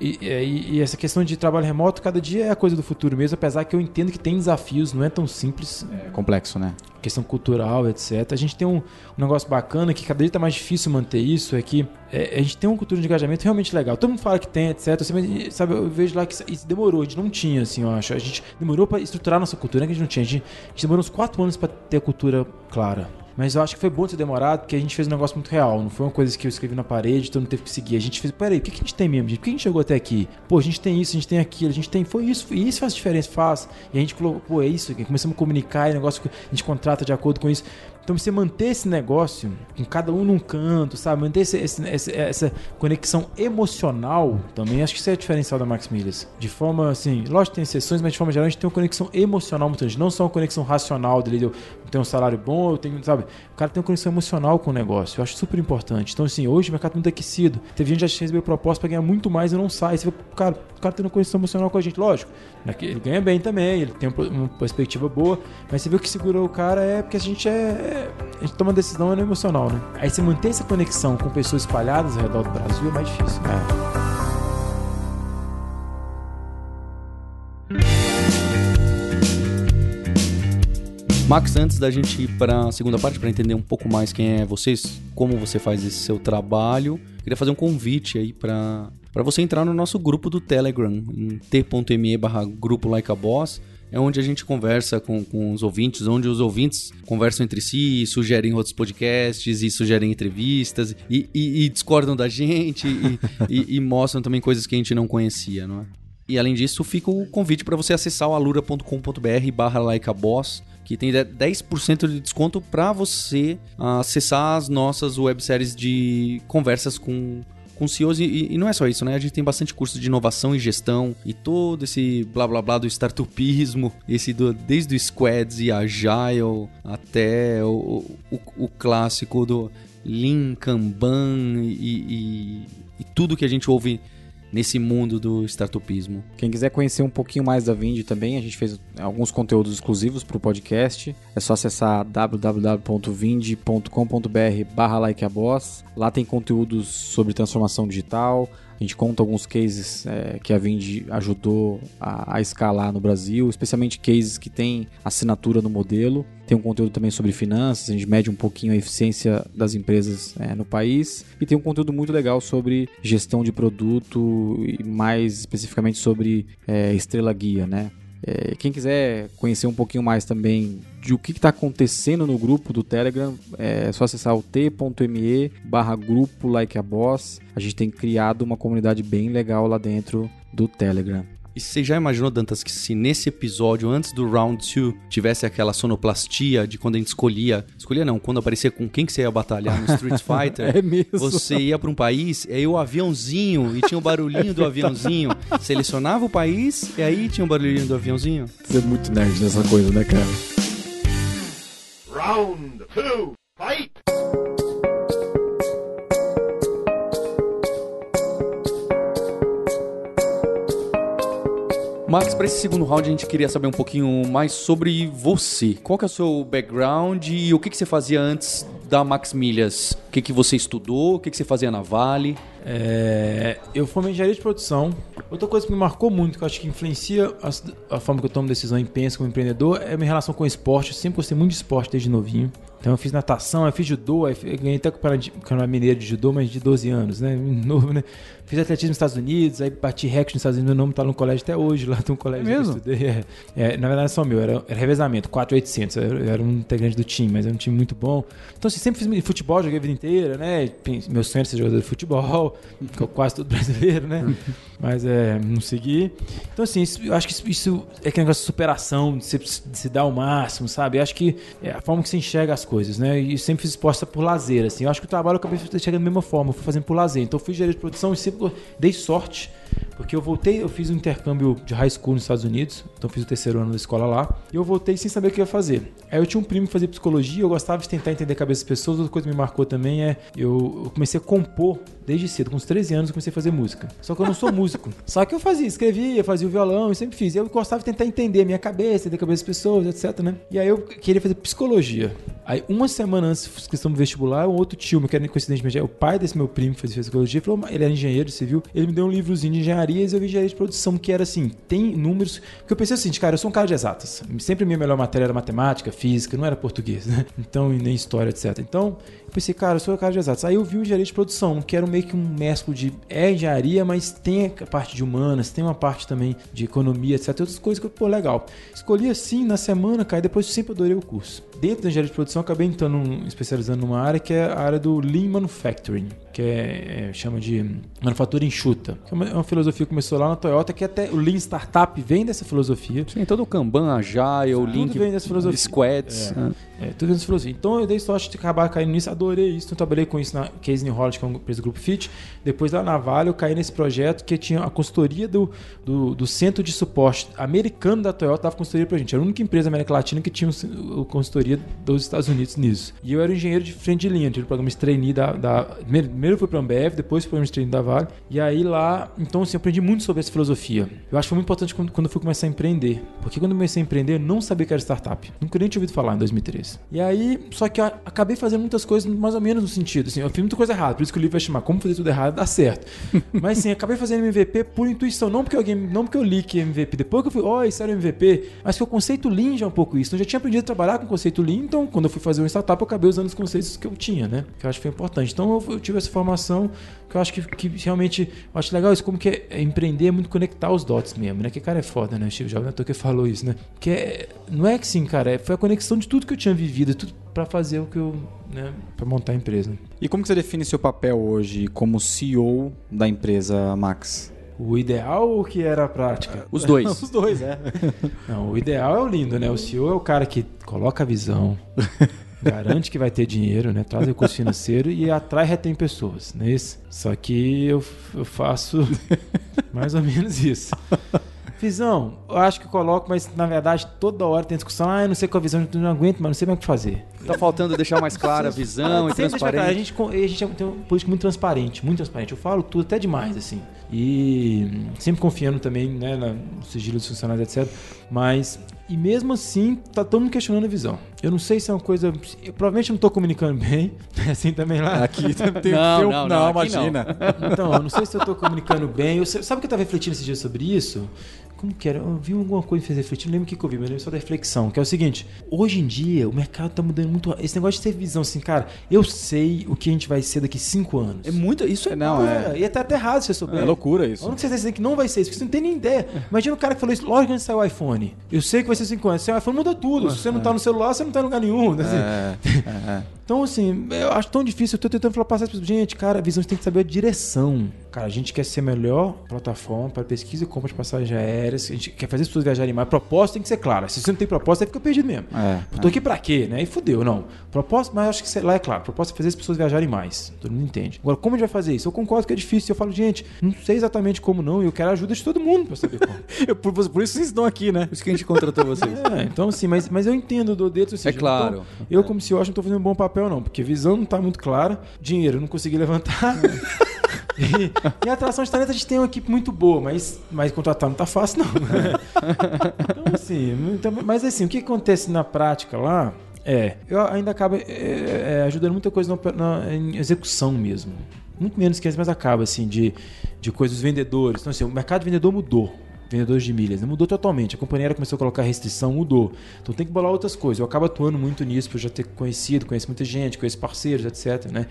A: E, e- e essa questão de trabalho remoto, cada dia é a coisa do futuro mesmo, apesar que eu entendo que tem desafios, não é tão simples
E: É complexo, né?
A: questão cultural, etc. A gente tem um, um negócio bacana que cada dia tá mais difícil manter isso, é que é, a gente tem uma cultura de engajamento realmente legal. Todo mundo fala que tem, etc. Sempre- sabe, eu vejo lá que isso- demorou, a gente não tinha, assim, eu acho. A gente demorou para estruturar nossa cultura, não é que a gente não tinha. A gente, a gente demorou uns quatro anos para ter a cultura clara. Mas eu acho que foi bom ter demorado, porque a gente fez um negócio muito real. Não foi uma coisa que eu escrevi na parede, todo mundo teve que seguir. A gente fez, peraí, o que a gente tem mesmo, gente? Por que a gente chegou até aqui? Pô, a gente tem isso, a gente tem aquilo, a gente tem. Foi isso, e isso faz diferença, faz. E a gente falou, pô, é isso. Começamos a comunicar, e o negócio a gente contrata de acordo com isso. Então você manter esse negócio, com cada um num canto, sabe? Manter esse- esse- essa conexão emocional também, acho que isso é diferencial da Max Milhas. De forma, assim, lógico que tem exceções, mas de forma geral a gente tem uma conexão emocional muito grande. Não só uma conexão racional dele, de eu tenho um salário bom, eu tenho, sabe? O cara tem uma conexão emocional com o negócio. Eu acho super importante. Então, assim, hoje o mercado tá muito aquecido. Teve gente que já recebeu proposta pra ganhar muito mais e não sai. Você vê, cara, o cara tem uma conexão emocional com a gente, lógico. né, Ele ganha bem também, ele tem uma perspectiva boa, mas você vê o que segurou o cara é porque a gente é. A gente toma decisão no emocional, né? Aí você manter essa conexão com pessoas espalhadas ao redor do Brasil é mais difícil.
B: Max, antes da gente ir para a segunda parte, para entender um pouco mais quem é vocês, como você faz esse seu trabalho, queria fazer um convite aí para para você entrar no nosso grupo do Telegram, em t.me barra grupo like a boss, é onde a gente conversa com, com os ouvintes, onde os ouvintes conversam entre si, sugerem outros podcasts e sugerem entrevistas e, e- e discordam da gente e, e- mostram também coisas que a gente não conhecia, não é? E além disso, fica o convite para você acessar o alura.com.br barra likeaboss, que tem 10% de desconto para você acessar as nossas webséries de conversas com com CEOs e, e não é só isso, né? A gente tem bastante curso de inovação e gestão e todo esse blá blá blá do startupismo, esse do, desde o Squads e Agile até o, o, o clássico do Lean, Kanban e, e, e tudo que a gente ouve nesse mundo do startupismo.
E: Quem quiser conhecer um pouquinho mais da Vind também, a gente fez alguns conteúdos exclusivos para o podcast. É só acessar www.vind.com.br barra likeaboss. Lá tem conteúdos sobre transformação digital. A gente conta alguns cases é, que a Vind ajudou a, a escalar no Brasil, especialmente cases que têm assinatura no modelo. Tem um conteúdo também sobre finanças, a gente mede um pouquinho a eficiência das empresas é, no país. E tem um conteúdo muito legal sobre gestão de produto e mais especificamente sobre é, estrela guia, né? É, quem quiser conhecer um pouquinho mais também de o que está acontecendo no grupo do Telegram, é só acessar o t.me barra grupo like a boss. A gente tem criado uma comunidade bem legal lá dentro do Telegram.
B: E você já imaginou, Dantas, que se nesse episódio, antes do Round 2, tivesse aquela sonoplastia de quando a gente escolhia... Escolhia não, quando aparecia com quem que você ia batalhar no Street [laughs] Fighter...
E: É mesmo.
B: Você ia para um país, e aí o aviãozinho, e tinha o barulhinho do [laughs] aviãozinho. Selecionava o país, e aí tinha o barulhinho do aviãozinho.
E: Você é muito nerd nessa coisa, né, cara?
D: Round two, fight!
B: Max, para esse segundo round a gente queria saber um pouquinho mais sobre você. Qual que é o seu background e o que, que você fazia antes da Max Milhas? O que, que você estudou? O que, que você fazia na Vale?
A: É, eu formei engenharia de produção. Outra coisa que me marcou muito, que eu acho que influencia as- a, forma que eu tomo decisão e penso como empreendedor, é a minha relação com o esporte. Eu sempre gostei muito de esporte desde novinho. Então eu fiz natação, eu fiz judô, eu ganhei até o campeonato campeonato mineiro de judô, mas de 12 anos, né? Novo, né? Fiz atletismo nos Estados Unidos, aí bati recorde nos Estados Unidos, meu nome tá no colégio até hoje, lá tem um colégio
E: É mesmo?
A: que eu estudei. É, É, na verdade, só meu, era, era revezamento, 4,800. Eu, eu era um integrante do time, mas era um time muito bom. Então, assim, sempre fiz futebol, joguei a vida inteira, né? Meu sonho era ser jogador de futebol, [laughs] é quase todo brasileiro, né? [laughs] Mas é, não segui. Então, assim, isso- eu acho que isso, isso é aquele negócio de superação, de se, de se dar o máximo, sabe? Eu acho que é a forma que você enxerga as coisas, né? E sempre fiz exposta por lazer, assim. Eu acho que o trabalho eu acabei enxergando da mesma forma, eu fui fazendo por lazer. Então, eu fui gerente de produção e sempre dei sorte, Porque eu voltei, eu fiz um intercâmbio de high school nos Estados Unidos, então fiz o terceiro ano da escola lá, e eu voltei sem saber o que ia fazer. Aí eu tinha um primo que fazia psicologia, eu gostava de tentar entender a cabeça das pessoas, outra coisa que me marcou também é eu, eu comecei a compor desde cedo, com uns 13 anos eu comecei a fazer música. Só que eu não sou músico. [laughs] Só que eu fazia, escrevia, fazia o violão, eu sempre fiz. Eu gostava de tentar entender a minha cabeça, entender a cabeça das pessoas, etc, né? E aí eu queria fazer psicologia. Aí uma semana antes da inscrição do vestibular, um outro tio, que era coincidentemente é o pai desse meu primo que fazia psicologia, falou, ele era engenheiro civil, ele me deu um livrozinho de engenharia e eu vi engenharia de produção, que era assim, tem números. Porque eu pensei assim, cara, eu sou um cara de exatas. Sempre minha melhor matéria era matemática, física, não era português, né? [laughs] Então, e nem história, etc. Então, eu pensei, cara, eu sou um cara de exatas. Aí eu vi o engenharia de produção, que era meio que um mesclo de. É engenharia, mas tem a parte de humanas, tem uma parte também de economia, etc. Outras coisas que, pô, legal. Escolhi assim na semana, cara, e depois sempre adorei o curso. Dentro da engenharia de produção, eu acabei entrando, especializando numa área que é a área do Lean Manufacturing, que é, é chama de manufatura enxuta. Que é uma, é uma filosofia começou lá na Toyota, que até o Lean Startup vem dessa filosofia.
B: Sim, todo o Kanban, Agile, o Link,
A: vem dessa filosofia.
B: Squads. né?
A: É, tudo vem dessa filosofia. Então eu dei sorte de acabar caindo nisso, adorei isso. Então, trabalhei com isso na Case New Holland, que é uma empresa do Grupo Fit. Depois lá na Vale, eu caí nesse projeto que tinha a consultoria do, do, do centro de suporte americano da Toyota, dava consultoria pra gente. Era a única empresa da América Latina que tinha o, o consultoria dos Estados Unidos nisso. E eu era engenheiro de frente de linha, tive o programa de trainee da, da. Primeiro, primeiro fui pra Ambev, depois fui pro trainee da Vale. E aí lá, então assim, eu aprendi muito sobre essa filosofia. Eu acho que foi muito importante quando, quando eu fui começar a empreender. Porque quando eu comecei a empreender, eu não sabia que era startup. Nunca nem tinha ouvido falar em 2013. E aí, só que eu acabei fazendo muitas coisas mais ou menos no sentido. Assim, eu fiz muita coisa errada, por isso que o livro vai chamar Como Fazer Tudo Errado Dá Certo. [laughs] Mas assim, acabei fazendo MVP por intuição, não porque alguém, não porque eu li que é MVP. Depois que eu fui, ó, oh, isso era MVP, mas que o conceito Lean já é um pouco isso. Então, eu já tinha aprendido a trabalhar com o conceito Lean, então quando eu fui fazer uma startup, eu acabei usando os conceitos que eu tinha, né? Que eu acho que foi importante. Então eu, eu tive essa formação que eu acho que, que realmente eu acho legal isso, como que é, empreender é muito conectar os dots mesmo, né? Que cara é foda, né? O Steve Jobs que falou isso, né? Que é, não é que sim, cara, é, foi a conexão de tudo que eu tinha vivido, tudo para fazer o que eu, né, para montar a empresa.
E: E como que você define seu papel hoje como CEO da empresa Max?
A: O ideal ou o que era a prática? [laughs]
B: Os dois.
E: Os dois, é.
A: Não, o ideal é o lindo, né? O CEO é o cara que coloca a visão, [laughs] garante que vai ter dinheiro, né? Traz recurso financeiro e atrai e retém pessoas, não é isso? Só que eu, eu faço [laughs] mais ou menos isso. Visão, eu acho que coloco, mas na verdade toda hora tem discussão. Ah, eu não sei qual a visão, eu não aguento, mas não sei mais o que fazer.
B: Tá faltando deixar mais clara a visão e
A: cá. A
B: transparente.
A: gente, a gente tem um político muito transparente, muito transparente. Eu falo tudo até demais, assim. E sempre confiando também né, no sigilo dos funcionários, etc. Mas, e mesmo assim, tá todo mundo questionando a visão. Eu não sei se é uma coisa. Eu provavelmente não tô comunicando bem. [laughs] Assim também lá.
E: Aqui [laughs] tem
B: Não, não, não, aqui
E: imagina.
A: Então, eu não sei se eu tô comunicando bem. Eu, sabe que eu tava refletindo esses dias sobre isso? Como que era? Eu vi alguma coisa que fez refletir, não lembro o que, que eu vi, mas lembro só da reflexão, que é o seguinte: hoje em dia o mercado tá mudando muito. Esse negócio de ter visão, assim, cara, eu sei o que a gente vai ser daqui cinco anos.
B: É muito. Isso é.
E: Não,
A: É, e até, até errado se você souber.
E: É loucura
A: A
E: isso.
A: única certeza é que não vai ser isso, porque você não tem nem ideia. Imagina o cara que falou isso logo antes de sair o iPhone. Eu sei que vai ser 5 anos. Se o iPhone muda tudo. Se você não tá no celular, você não tá em lugar nenhum. né? [laughs]
E: É, é.
A: Então, assim, eu acho tão difícil. Eu tô tentando falar as pessoas. Gente, cara, a visão a gente tem que saber a direção. Cara, a gente quer ser a melhor plataforma para pesquisa e compra de passagens aéreas. A gente quer fazer as pessoas viajarem mais. A proposta tem que ser clara. Se você não tem proposta, aí fica perdido mesmo.
E: É,
A: Eu tô aqui pra quê, né? E fudeu, não. Proposta, mas acho que lá é claro. Proposta é fazer as pessoas viajarem mais. Todo mundo entende. Agora, como a gente vai fazer isso? Eu concordo que é difícil. Eu falo, gente, não sei exatamente como não. E eu quero a ajuda de todo mundo pra saber como. [laughs]
E: Eu- por, por isso vocês estão aqui, né?
B: Por isso que a gente contratou vocês.
A: É, então assim, mas, mas eu entendo do dedo. Seja,
B: É claro.
A: então, eu, como CEO, acho que não tô fazendo um bom papel, não. Porque visão não tá muito clara. Dinheiro, eu não consegui levantar. [laughs] [laughs] e, e atração de talento, a gente tem uma equipe muito boa, mas, mas contratar não tá fácil, não. [laughs] então, assim, então, mas assim, o que acontece na prática lá é, eu ainda acaba é, é, ajudando muita coisa na, na- em execução mesmo. Muito menos que antes, mas acaba, assim, de, de coisas dos vendedores. Então, assim, o mercado vendedor mudou. Vendedores de milhas, mudou totalmente. A companhia começou a colocar restrição, mudou. Então tem que bolar outras coisas. Eu acabo atuando muito nisso, por já ter conhecido, conheço muita gente, conheço parceiros, etc. Né?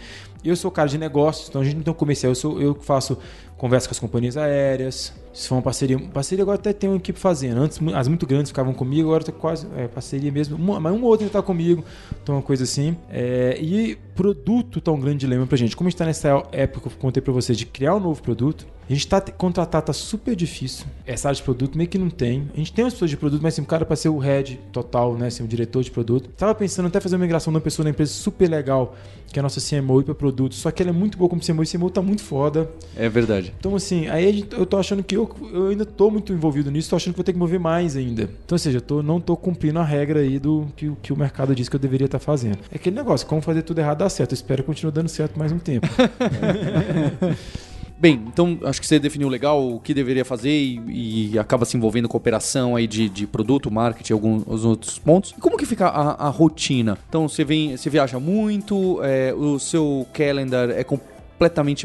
A: Eu sou cara de negócios, então a gente não tem um comercial. Eu, sou, eu faço conversa com as companhias aéreas. Se for uma parceria, parceria agora até tem uma equipe fazendo. Antes as muito grandes ficavam comigo, agora tá quase é, parceria mesmo. Uma, mas uma ou outra está comigo, então uma coisa assim. É, e produto tá um grande dilema pra gente. Como a gente tá nessa época que eu contei pra vocês de criar um novo produto, A gente tá contratar tá super difícil. Essa área de produto meio que não tem. A gente tem umas pessoas de produto, mas assim, o cara para ser o head total, né, assim, o diretor de produto. Tava pensando até fazer uma migração de uma pessoa na empresa super legal, que é a nossa CMO para produto. Só que ela é muito boa como CMO e CMO tá muito foda.
B: É verdade.
A: Então, assim, aí gente- eu tô achando que eu, eu ainda tô muito envolvido nisso, tô achando que vou ter que mover mais ainda. Então, ou seja, eu tô, não tô cumprindo a regra aí do que, o- que o mercado diz que eu deveria estar fazendo. É aquele negócio, como fazer tudo errado dá certo. Eu espero que continue dando certo mais um tempo. [laughs]
B: Bem, então acho que você definiu legal o que deveria fazer e, e acaba se envolvendo com operação aí de, de produto, marketing, alguns outros pontos. E como que fica a, a rotina? Então você vem, você viaja muito, é, o seu calendar é completamente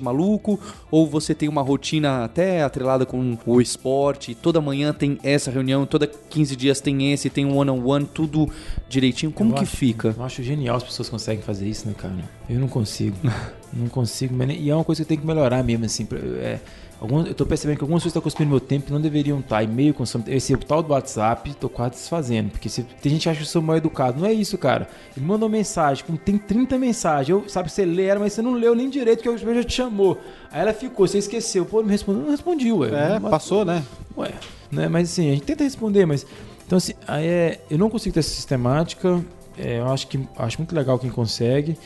B: maluco ou você tem uma rotina até atrelada com o esporte, toda manhã tem essa reunião, toda 15 dias tem esse, tem um one on one, tudo direitinho. Como
A: Eu
B: que
A: acho-
B: fica?
A: Eu acho genial as pessoas conseguem fazer isso, né, cara? Eu não consigo. [laughs] não consigo. E é uma coisa que eu tenho que melhorar mesmo, assim. É, eu tô percebendo que algumas coisas estão consumindo meu tempo e não deveriam estar. E-mail consome. Esse o tal do WhatsApp, tô quase desfazendo. Porque se- tem gente que acha que eu sou mal educado. Não é isso, cara. Ele manda uma mensagem, como tem 30 mensagens. Eu, sabe, você lê ela, mas você não leu nem direito, que eu já te chamou. Aí ela ficou, você esqueceu. Pô, não me respondeu. Não respondi, ué.
E: É,
A: Mas-
E: passou, né?
A: Ué, né? Mas assim, a gente tenta responder, mas. Então, assim, aí é, eu não consigo ter essa sistemática. é, eu acho que acho muito legal quem consegue.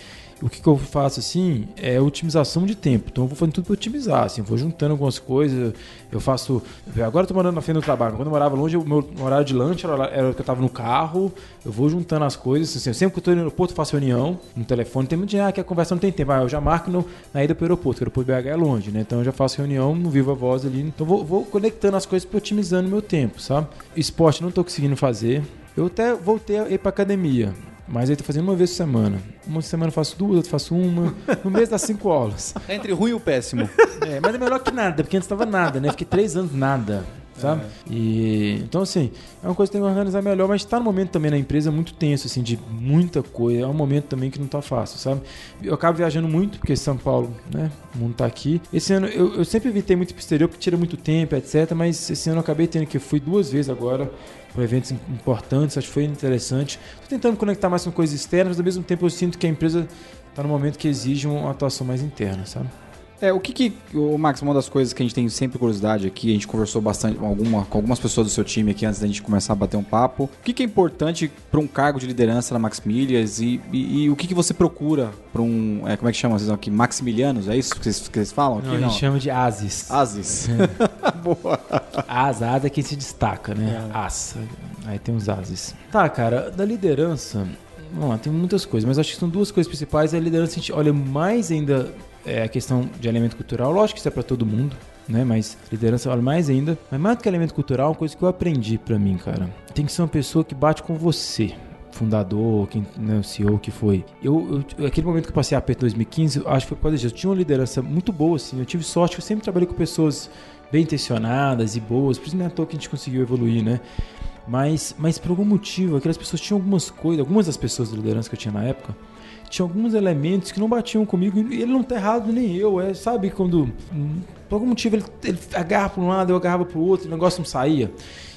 A: O que, que eu faço assim é otimização de tempo. Então eu vou fazendo tudo para otimizar. Assim, vou juntando algumas coisas. Eu faço. Agora eu tô morando na frente do trabalho. Quando eu morava longe, o meu horário de lanche era, era que eu tava no carro. Eu vou juntando as coisas. Assim, sempre que eu tô no aeroporto, eu faço reunião no telefone. Tem muito gente ah, que a conversa não tem tempo. Ah, eu já marco no- na ida pro aeroporto, que o aeroporto BH é longe, né? Então eu já faço reunião no Viva Voz ali. Então vou, vou conectando as coisas para otimizando o meu tempo, sabe? Esporte não tô conseguindo fazer. Eu até voltei a ir pra academia. Mas aí tô fazendo uma vez por semana. Uma semana eu faço duas, outra faço uma. No mês dá cinco aulas.
B: É [laughs] entre ruim e o péssimo.
A: É, mas é melhor que nada, porque antes tava nada, né? Fiquei três anos nada, sabe? E então assim, é uma coisa que tem que organizar melhor, mas tá no momento também na empresa muito tenso, assim, de muita coisa. É um momento também que não tá fácil, sabe? Eu acabo viajando muito, porque São Paulo, né? O mundo tá aqui. Esse ano eu, eu sempre evitei muito pro exterior, porque tira muito tempo, etc. Mas esse ano eu acabei tendo que eu fui duas vezes agora para eventos importantes, acho que foi interessante. Tô tentando conectar mais com coisas externas, mas ao mesmo tempo eu sinto que a empresa tá no momento que exige uma atuação mais interna, sabe?
E: É, o que que, o Max, uma das coisas que a gente tem sempre curiosidade aqui, a gente conversou bastante com, alguma, com algumas pessoas do seu time aqui antes da gente começar a bater um papo. O que, que é importante para um cargo de liderança na Max Milhas e, e, e o que, que você procura para um, é, como é que chama vocês aqui, Maximilianos, é isso que vocês, que vocês falam aqui?
A: Não, a gente chama de ASIS.
E: Asis. [laughs] Boa.
A: As, as é quem se destaca, né? As. Aí tem os ases. Tá, cara, da liderança. Vamos lá, tem muitas coisas, mas acho que são duas coisas principais. A liderança, a gente olha mais ainda é, a questão de elemento cultural. Lógico que isso é pra todo mundo, né? Mas liderança olha mais ainda. Mas mais do que elemento cultural, uma coisa que eu aprendi pra mim, cara. Tem que ser uma pessoa que bate com você. Fundador, quem, né, o CEO que foi. Eu, eu- aquele momento que eu passei a em 2015, eu acho que foi por causa. Eu tinha uma liderança muito boa, assim. Eu tive sorte, eu sempre trabalhei com pessoas bem intencionadas e boas, por isso não é à toa que a gente conseguiu evoluir, né? Mas, mas por algum motivo, aquelas pessoas tinham algumas coisas, algumas das pessoas da liderança que eu tinha na época, tinham alguns elementos que não batiam comigo, e ele não tá errado nem eu, é, sabe, quando por algum motivo ele, ele agarra para um lado, eu agarrava para o outro, o negócio não saía.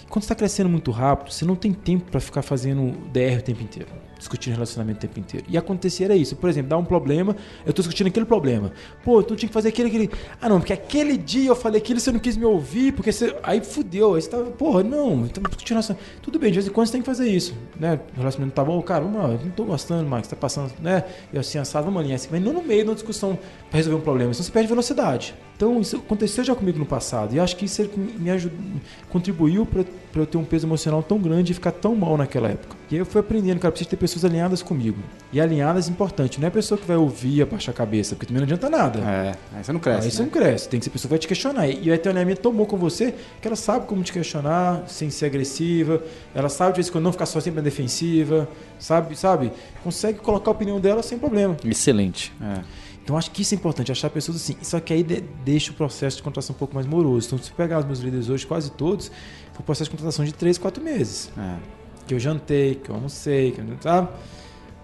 A: Quando está crescendo muito rápido, você não tem tempo para ficar fazendo DR o tempo inteiro, discutindo relacionamento o tempo inteiro. E acontecer era isso. Por exemplo, dá um problema, eu estou discutindo aquele problema. Pô, tu tinha que fazer aquele, aquele. Ah, não, porque aquele dia eu falei aquilo e você não quis me ouvir, porque você. Aí fudeu. Aí você tava, porra, não, estamos discutindo relacionamento. Tudo bem, de vez em quando você tem que fazer isso. Né? O relacionamento tá bom, cara, vamos lá, eu não tô gostando, Max, tá passando, né? E assim, assado, vamos alinhar assim, mas não no meio de uma discussão para resolver um problema, senão você perde velocidade. Então, isso aconteceu já comigo no passado. E acho que isso é me ajudou, contribuiu para eu ter um peso emocional tão grande e ficar tão mal naquela época. E aí eu fui aprendendo, cara, preciso ter pessoas alinhadas comigo. E alinhadas é importante, não é a pessoa que vai ouvir e abaixar a cabeça, porque também não adianta nada.
E: É, aí você não cresce.
A: Aí você
E: né?
A: não cresce, tem que ser a pessoa que vai te questionar. E o alinhamento tomou com você que ela sabe como te questionar, sem ser agressiva, ela sabe de vez em quando não ficar só sempre na defensiva, sabe, sabe? Consegue colocar a opinião dela sem problema.
B: Excelente.
E: É.
A: Então acho que isso é importante, achar pessoas assim. Só que aí de- deixa o processo de contratação um pouco mais moroso. Então, se você pegar os meus líderes hoje, quase todos, foi um processo de contratação de 3, 4 meses.
E: É.
A: Que eu jantei, que eu almocei, que eu, sabe?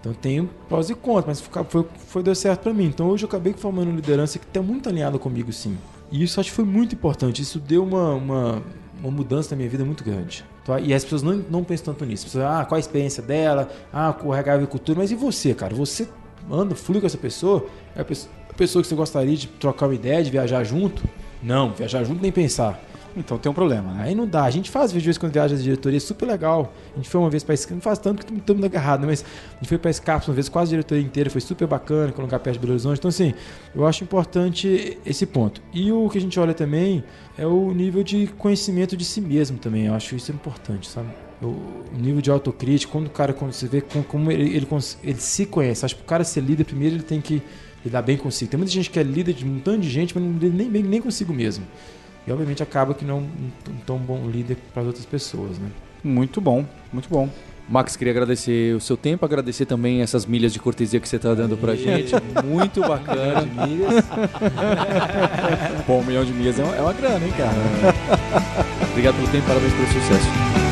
A: Então tem prós e contras, mas foi, foi deu certo pra mim. Então hoje eu acabei formando liderança que está muito alinhada comigo, sim. E isso acho que foi muito importante. Isso deu uma, uma, uma mudança na minha vida muito grande. Tá? E as pessoas não, não pensam tanto nisso. As pessoas, ah, qual a experiência dela? Ah, com a agricultura. Mas e você, cara? Você anda, flui com essa pessoa? É a pessoa que você gostaria de trocar uma ideia, de viajar junto? Não, viajar junto nem pensar.
E: Então tem um problema, né?
A: Aí não dá. A gente faz vídeos quando viaja de diretoria, super legal. A gente foi uma vez pra Escapes, não faz tanto que estamos agarrados, né? mas a gente foi pra Escapes uma vez, quase a diretoria inteira, foi super bacana, com lugar perto de Belo Horizonte. Então, assim, eu acho importante esse ponto. E o que a gente olha também é o nível de conhecimento de si mesmo também. Eu acho isso importante, sabe? O nível de autocrítica, quando o cara, quando você vê como, ele, ele, ele se conhece. Acho que o cara ser líder, primeiro ele tem que lidar bem consigo. Tem muita gente que é líder de um tanto de gente, mas não lida nem nem consigo mesmo. E obviamente acaba que não um tão bom líder para as outras pessoas, né?
E: Muito bom, muito bom.
B: Max, queria agradecer o seu tempo, agradecer também essas milhas de cortesia que você está dando pra gente. Muito bacana.
E: Pô, um milhão de milhas é uma, é uma grana, hein, cara?
B: Obrigado pelo tempo, parabéns pelo sucesso.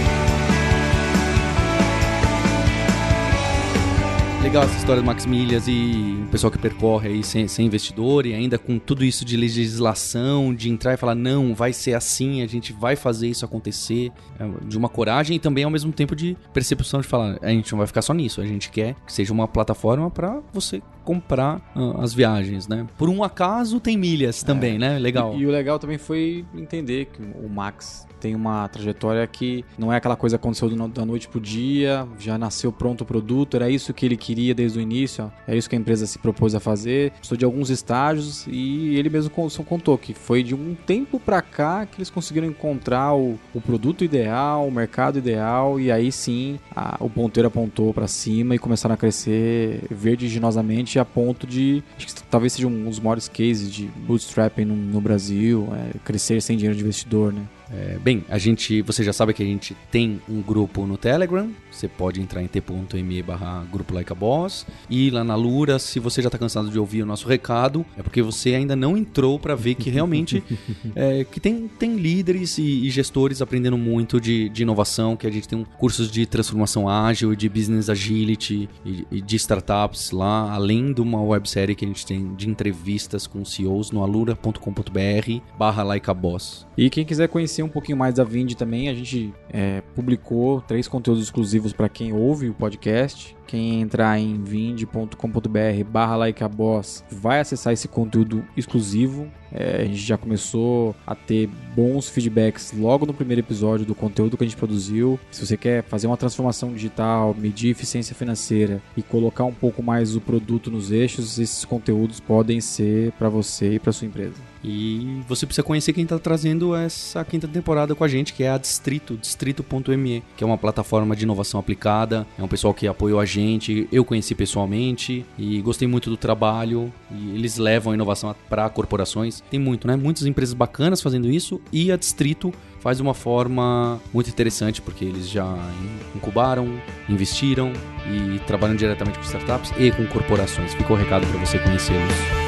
B: Legal essa história do Max Milhas e o pessoal que percorre aí sem, sem investidor e ainda com tudo isso de legislação, de entrar e falar, não, vai ser assim, a gente vai fazer isso acontecer, é, de uma coragem e também ao mesmo tempo de percepção de falar, a gente não vai ficar só nisso, a gente quer que seja uma plataforma para você comprar ah, as viagens, né? Por um acaso tem milhas também, né? Legal.
E: E, e o legal também foi entender que o Max tem uma trajetória que não é aquela coisa que aconteceu da noite pro dia, já nasceu pronto o produto, era isso que ele queria desde o início, é isso que a empresa se propôs a fazer. Precisou de alguns estágios e ele mesmo contou que foi de um tempo pra cá que eles conseguiram encontrar o, o produto ideal, o mercado ideal e aí sim a- o ponteiro apontou pra cima e começaram a crescer vertiginosamente a ponto de acho que talvez seja um dos maiores cases de bootstrapping no, no Brasil, é, crescer sem dinheiro de investidor, né?
B: É, bem, a gente, você já sabe que a gente tem um grupo no Telegram. Você pode entrar em t.me barra grupo Like a Boss. E lá na Lura, se você já está cansado de ouvir o nosso recado, é porque você ainda não entrou para ver que realmente [laughs] é, que tem, tem líderes e, e gestores aprendendo muito de, de inovação, que a gente tem um cursos de transformação ágil e de business agility e, e de startups lá, além de uma websérie que a gente tem de entrevistas com CEOs no alura.com.br barra Like a Boss.
E: E quem quiser conhecer um pouquinho mais da Vind também, a gente é, publicou três conteúdos exclusivos para quem ouve o podcast. Quem entrar em vind.com.br barra likeaboss vai acessar esse conteúdo exclusivo. É, a gente já começou a ter bons feedbacks logo no primeiro episódio do conteúdo que a gente produziu. Se você quer fazer uma transformação digital, medir eficiência financeira e colocar um pouco mais o produto nos eixos, esses conteúdos podem ser para você e para sua empresa.
B: E você precisa conhecer quem está trazendo essa quinta temporada com a gente, que é a Distrito, distrito.me, que é uma plataforma de inovação aplicada. É um pessoal que apoiou a gente, eu conheci pessoalmente e gostei muito do trabalho. E eles levam a inovação para corporações. Tem muito, né? Muitas empresas bacanas fazendo isso e a Distrito faz de uma forma muito interessante, porque eles já incubaram, investiram e trabalham diretamente com startups e com corporações. Ficou o recado para você conhecê-los.